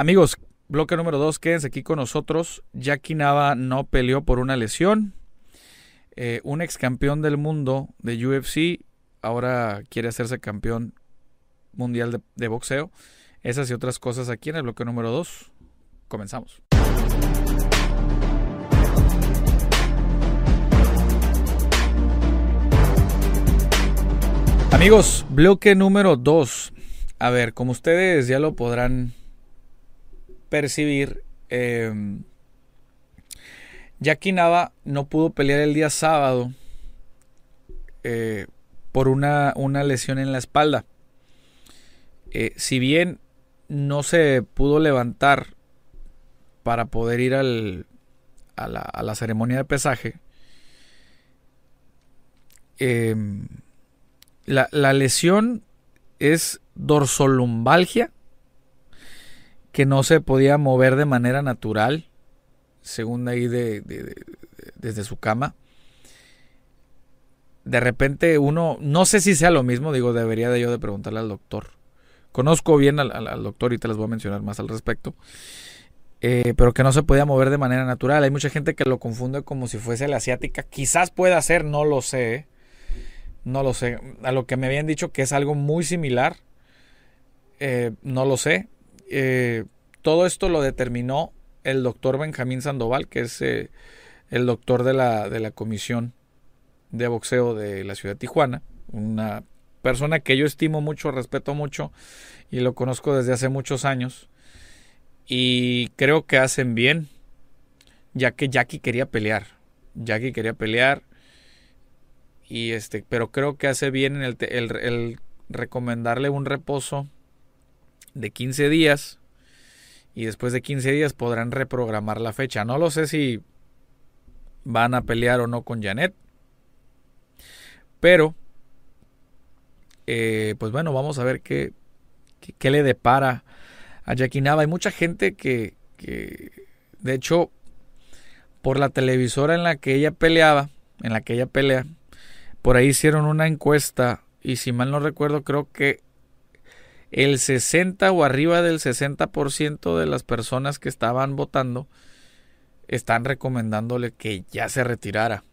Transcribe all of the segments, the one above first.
Amigos, bloque número 2, quédense aquí con nosotros. Jackie Nava no peleó por una lesión. Eh, un ex campeón del mundo de UFC ahora quiere hacerse campeón mundial de, de boxeo. Esas y otras cosas aquí en el bloque número 2. Comenzamos. Amigos, bloque número 2. A ver, como ustedes ya lo podrán percibir, eh, Nava no pudo pelear el día sábado eh, por una, una, lesión en la espalda. Eh, si bien no se pudo levantar para poder ir al, a, la, a, la, ceremonia de pesaje, eh, la, la, lesión es dorsolumbalgia, que no se podía mover de manera natural, según ahí de, de, de, desde su cama. De repente uno, no sé si sea lo mismo, digo, debería de yo de preguntarle al doctor. Conozco bien al doctor y te les voy a mencionar más al respecto. Eh, pero que no se podía mover de manera natural. Hay mucha gente que lo confunde como si fuese la asiática. Quizás pueda ser, no lo sé. No lo sé. A lo que me habían dicho que es algo muy similar. Eh, no lo sé. Eh, todo esto lo determinó el doctor Benjamín Sandoval, que es eh, el doctor de la, de la Comisión de Boxeo de la ciudad de Tijuana. Una persona que yo estimo mucho, respeto mucho y lo conozco desde hace muchos años. Y creo que hacen bien, ya que Jackie quería pelear. Jackie quería pelear. Y este, pero creo que hace bien en el, el, el recomendarle un reposo de 15 días. Y después de 15 días podrán reprogramar la fecha. No lo sé si van a pelear o no con Janet. Pero, eh, pues bueno, vamos a ver qué, qué, le depara a Jackie Nava. Hay mucha gente que, que, de hecho, por la televisora en la que ella peleaba, en la que ella pelea, por ahí hicieron una encuesta y si mal no recuerdo creo que el 60 o arriba del 60% de las personas que estaban votando están recomendándole que ya se retirara.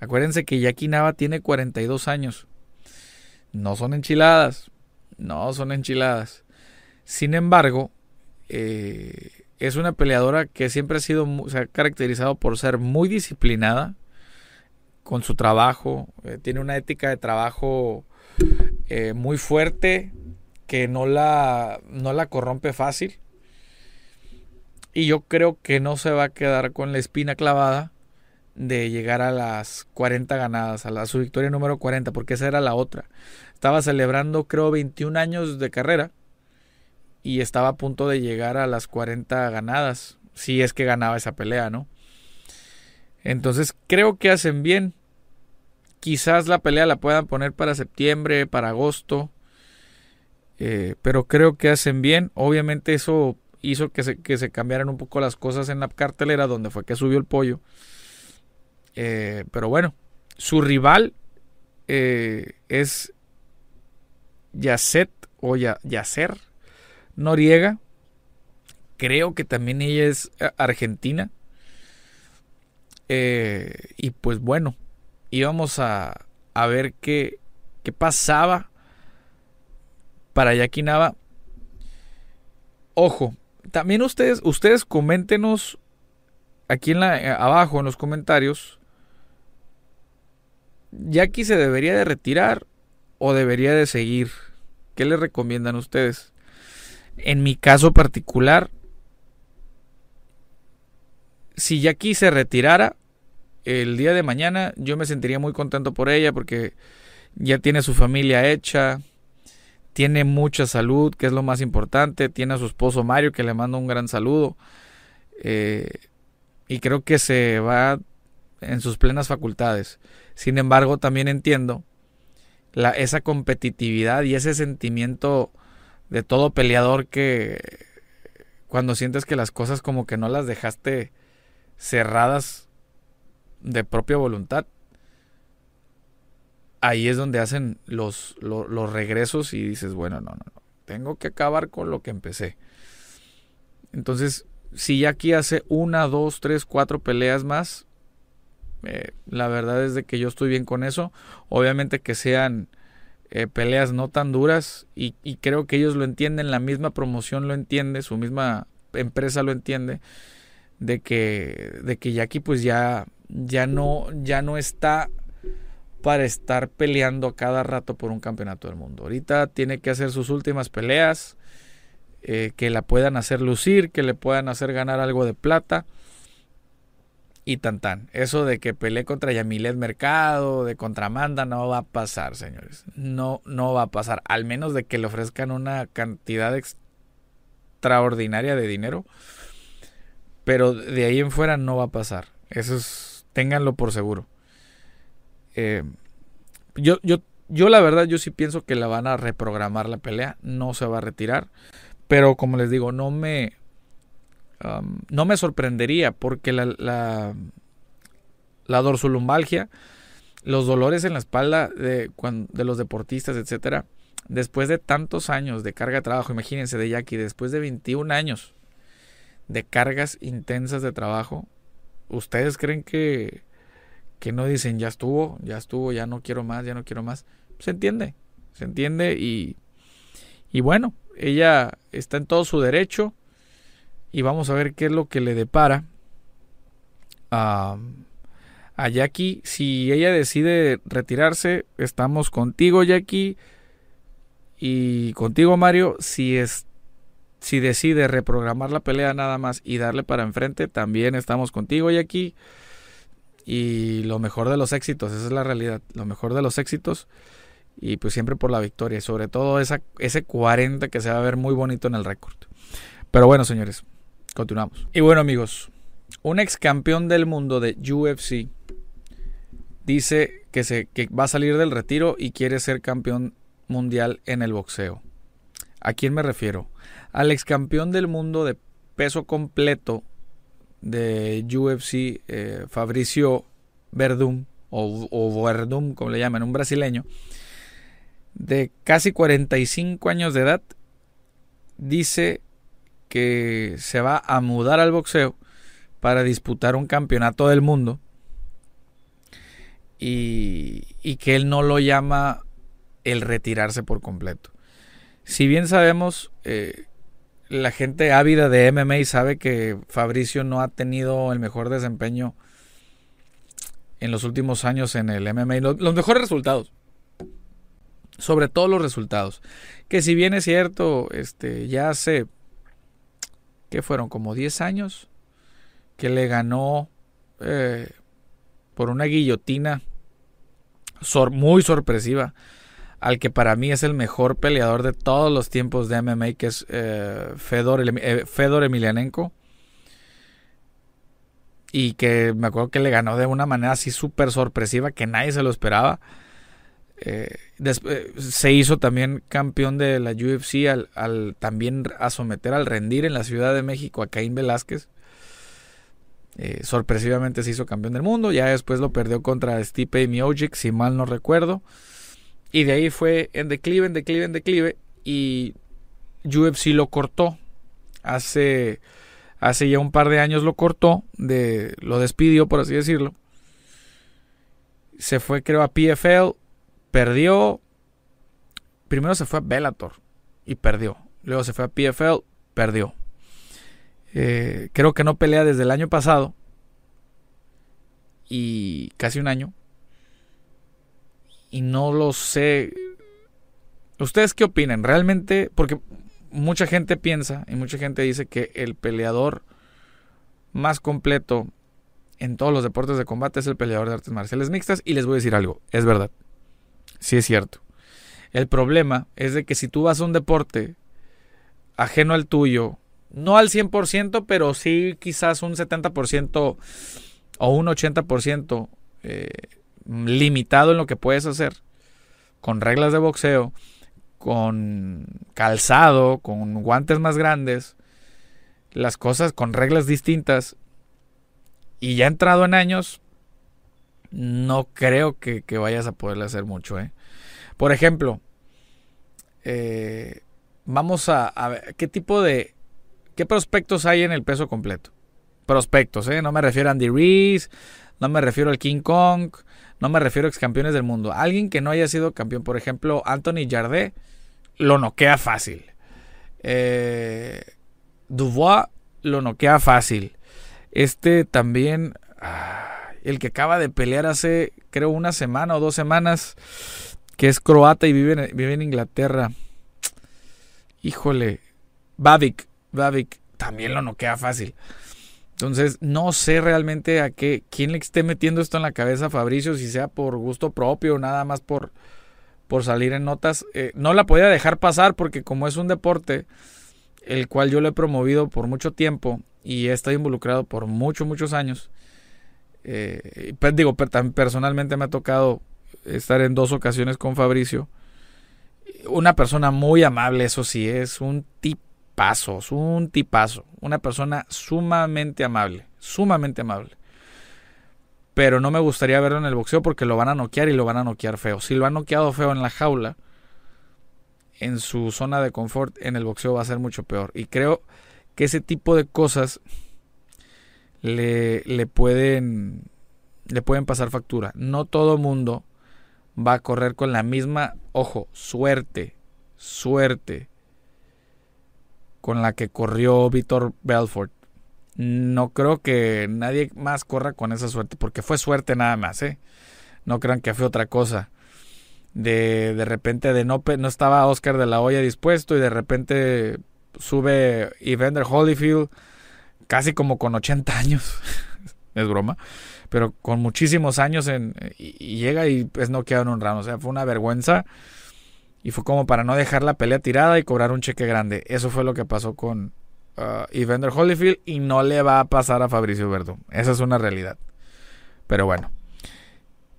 Acuérdense que Jackie Nava tiene 42 años. No son enchiladas. No son enchiladas. Sin embargo, eh, es una peleadora que siempre ha sido, se ha caracterizado por ser muy disciplinada con su trabajo. Eh, tiene una ética de trabajo eh, muy fuerte que no la, no la corrompe fácil. Y yo creo que no se va a quedar con la espina clavada de llegar a las 40 ganadas, a, la, a su victoria número 40, porque esa era la otra. Estaba celebrando, creo, 21 años de carrera y estaba a punto de llegar a las 40 ganadas, si es que ganaba esa pelea, ¿no? Entonces creo que hacen bien. Quizás la pelea la puedan poner para septiembre, para agosto. Eh, pero creo que hacen bien. Obviamente eso hizo que se, que se, cambiaran un poco las cosas en la cartelera, donde fue que subió el pollo. Eh, pero bueno, su rival eh, es Yacet o ya, Yacer Noriega. Creo que también ella es argentina. y pues bueno, íbamos a, a ver qué, qué pasaba para Jackie Nava. Ojo, también ustedes, ustedes coméntenos aquí en la, abajo en los comentarios. Jackie se debería de retirar o debería de seguir. ¿Qué le recomiendan ustedes? En mi caso particular, si Jackie se retirara el día de mañana, yo me sentiría muy contento por ella porque ya tiene su familia hecha, tiene mucha salud, que es lo más importante, tiene a su esposo Mario, que le mando un gran saludo, eh, y creo que se va en sus plenas facultades. Sin embargo, también entiendo la, esa competitividad y ese sentimiento de todo peleador que cuando sientes que las cosas como que no las dejaste cerradas de propia voluntad, ahí es donde hacen los, los, regresos y dices, bueno, no, no, no, tengo que acabar con lo que empecé. Entonces, si Jackie hace una, dos, tres, cuatro peleas más, eh, la verdad es de que yo estoy bien con eso. Obviamente que sean eh, peleas no tan duras y, creo que ellos lo entienden, la misma promoción lo entiende, su misma empresa lo entiende, de que, de que Jackie pues ya, ya, no, ya no está para estar peleando cada rato por un campeonato del mundo. Ahorita tiene que hacer sus últimas peleas, eh, que la puedan hacer lucir, que le puedan hacer ganar algo de plata y tan tan. Eso de que pelee contra Yamilet Mercado, de contramanda, no va a pasar, señores. No, no va a pasar. Al menos de que le ofrezcan una cantidad extraordinaria de dinero. Pero de ahí en fuera no va a pasar. Eso es, ténganlo por seguro. Eh, yo, yo, yo la verdad, yo sí pienso que la van a reprogramar la pelea. No se va a retirar. Pero como les digo, no me, no me sorprendería porque la, la, la, dorsolumbalgia, los dolores en la espalda de, de los deportistas, etcétera, después de tantos años de carga de trabajo, imagínense de Jackie, después de 21 años de cargas intensas de trabajo, ¿ustedes creen que, que no dicen ya estuvo, ya estuvo, ya no quiero más, ya no quiero más? Se entiende, se entiende y, y bueno, ella está en todo su derecho y vamos a ver qué es lo que le depara a, a Jackie. Si ella decide retirarse, estamos contigo, Jackie. Y contigo, Mario. Si es si decide reprogramar la pelea nada más y darle para enfrente, también estamos contigo, Jackie. Y lo mejor de los éxitos, esa es la realidad. Lo mejor de los éxitos. Y pues siempre por la victoria. Y sobre todo esa, ese 40 que se va a ver muy bonito en el récord. Pero bueno, señores, Continuamos. Y bueno, amigos, un ex campeón del mundo de UFC dice que, se, que va a salir del retiro y quiere ser campeón mundial en el boxeo. ¿A quién me refiero? Al ex campeón del mundo de peso completo de UFC, eh, Fabricio Verdum, o, o Verdum, como le llaman, un brasileño, de casi 45 años de edad, dice que se va a mudar al boxeo para disputar un campeonato del mundo y, que él no lo llama el retirarse por completo. Si bien sabemos, eh, la gente ávida de MMA sabe que Fabricio no ha tenido el mejor desempeño en los últimos años en el MMA, los, mejores resultados. Sobre todo los resultados. Que si bien es cierto, este, ya hace que fueron como 10 años, que le ganó eh, por una guillotina muy sorpresiva al que para mí es el mejor peleador de todos los tiempos de MMA, que es eh, Fedor, eh, Fedor Emelianenko. Y que me acuerdo que le ganó de una manera así súper sorpresiva que nadie se lo esperaba. Eh, eh, se hizo también campeón de la UFC al, también someter al rendir en la Ciudad de México a Caín Velázquez. Sorpresivamente se hizo campeón del mundo. Ya después lo perdió contra Stipe Miocic, si mal no recuerdo. Y de ahí fue en declive, en declive, en declive. Y UFC lo cortó. Hace, hace ya un par de años lo cortó. De, lo despidió, por así decirlo. Se fue, creo, a PFL Perdió. Primero se fue a Bellator y perdió. Luego se fue a PFL, perdió. Eh, creo que no pelea desde el año pasado. Y casi un año. Y no lo sé. ¿Ustedes qué opinan? Realmente, porque mucha gente piensa y mucha gente dice que el peleador más completo en todos los deportes de combate es el peleador de artes marciales mixtas. Y les voy a decir algo, es verdad. Sí es cierto. El problema es de que si tú vas a un deporte ajeno al tuyo, no al 100%, pero sí quizás un 70% o un 80% eh, limitado en lo que puedes hacer, con reglas de boxeo, con calzado, con guantes más grandes, las cosas con reglas distintas, y ya entrado en años, no creo que, vayas a poderle hacer mucho. ¿eh? Por ejemplo, eh, vamos a, ver qué tipo de ¿Qué prospectos hay en el peso completo? Prospectos, ¿eh? No me refiero a Andy Reese, no me refiero al King Kong, no me refiero a ex campeones del mundo. Alguien que no haya sido campeón, por ejemplo, Anthony Jardé, lo noquea fácil. Eh, Dubois lo noquea fácil. Este también, el que acaba de pelear hace, creo, una semana o dos semanas, que es croata y vive en, vive en Inglaterra. Híjole, Babic, Babic, también lo noquea fácil. Entonces, no sé realmente a qué, quién le esté metiendo esto en la cabeza a Fabricio, si sea por gusto propio o nada más por, por salir en notas. Eh, no la podía dejar pasar porque como es un deporte, el cual yo lo he promovido por mucho tiempo y he estado involucrado por muchos, muchos años. Eh, pues digo, personalmente me ha tocado estar en dos ocasiones con Fabricio. Una persona muy amable, eso sí, es un tipazo, un tipazo. Una persona sumamente amable, sumamente amable. Pero no me gustaría verlo en el boxeo porque lo van a noquear y lo van a noquear feo. Si lo han noqueado feo en la jaula, en su zona de confort en el boxeo va a ser mucho peor. Y creo que ese tipo de cosas le, le pueden le pueden pasar factura. No todo mundo va a correr con la misma, ojo, suerte, suerte con la que corrió Víctor Belfort. No creo que nadie más corra con esa suerte, porque fue suerte nada más, ¿eh? No crean que fue otra cosa de, de repente de no, no estaba Oscar de la Hoya dispuesto y de repente sube Evander Holyfield casi como con 80 años. es broma. Pero con muchísimos años en, y, llega y pues no queda en un round. O sea, fue una vergüenza. Y fue como para no dejar la pelea tirada y cobrar un cheque grande. Eso fue lo que pasó con uh, Evander Holyfield y no le va a pasar a Fabricio Verdú. Esa es una realidad. Pero bueno.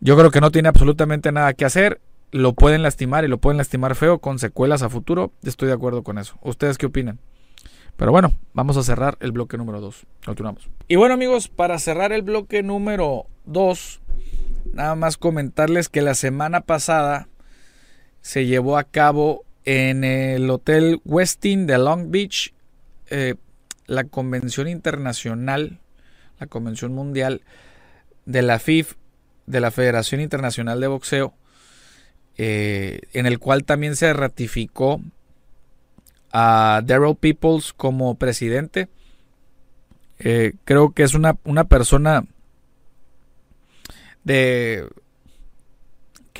Yo creo que no tiene absolutamente nada que hacer lo pueden lastimar y lo pueden lastimar feo con secuelas a futuro. Estoy de acuerdo con eso. ¿Ustedes qué opinan? Pero bueno, vamos a cerrar el bloque número 2. Continuamos. Y bueno amigos, para cerrar el bloque número 2, nada más comentarles que la semana pasada se llevó a cabo en el Hotel Westin de Long Beach eh, la convención internacional, la convención mundial de la FIF, de la Federación Internacional de Boxeo, eh, en el cual también se ratificó a Daryl Peoples como presidente. Eh, creo que es una, una persona de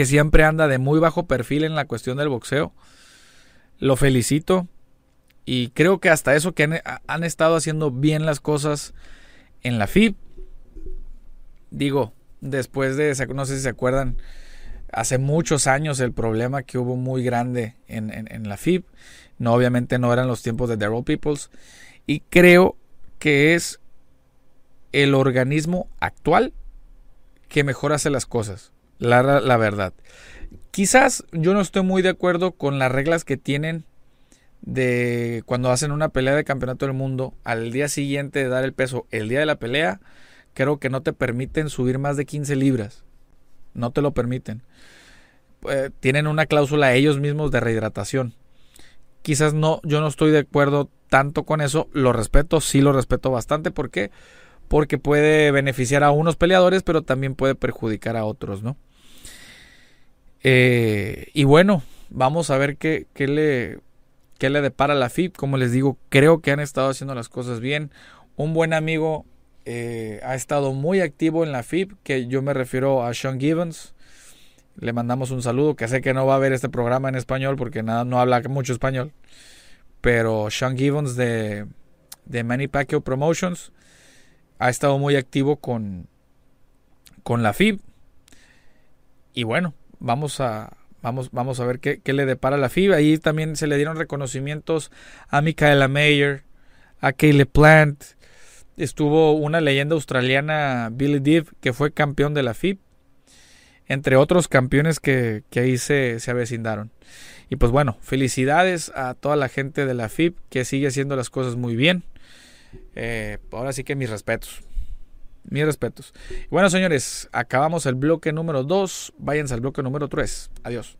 que siempre anda de muy bajo perfil en la cuestión del boxeo. Lo felicito y creo que hasta eso que han, estado haciendo bien las cosas en la FIB. Digo, después de, no sé si se acuerdan, hace muchos años el problema que hubo muy grande en, la FIB. No, obviamente no eran los tiempos de Daryl Peoples. Y creo que es el organismo actual que mejor hace las cosas. La, la verdad. Quizás yo no estoy muy de acuerdo con las reglas que tienen de cuando hacen una pelea de campeonato del mundo al día siguiente de dar el peso, el día de la pelea, creo que no te permiten subir más de 15 libras no te lo permiten. Eh, tienen una cláusula ellos mismos de rehidratación. Quizás no, yo no estoy de acuerdo tanto con eso, lo respeto, sí lo respeto bastante, ¿por qué? Porque puede beneficiar a unos peleadores, pero también puede perjudicar a otros, ¿no? Eh, y bueno, vamos a ver qué, qué, le, qué le depara la FIP. Como les digo, creo que han estado haciendo las cosas bien. Un buen amigo eh, ha estado muy activo en la FIB, que yo me refiero a Sean Gibbons. Le mandamos un saludo, que sé que no va a ver este programa en español porque nada, no habla mucho español. Pero Sean Gibbons de, de Manny Pacquiao Promotions ha estado muy activo con, con la FIB. Y bueno, vamos a, vamos, vamos a ver qué, qué, le depara la FIB. Ahí también se le dieron reconocimientos a Michaela Mayer, a Caleb Plant, estuvo una leyenda australiana, Billy Div, que fue campeón de la FIB, entre otros campeones que, ahí se, se, avecindaron. Y pues bueno, felicidades a toda la gente de la FIB que sigue haciendo las cosas muy bien. Eh, ahora sí que mis respetos. Mis respetos. Bueno, señores, acabamos el bloque número 2. Váyanse al bloque número 3. Adiós.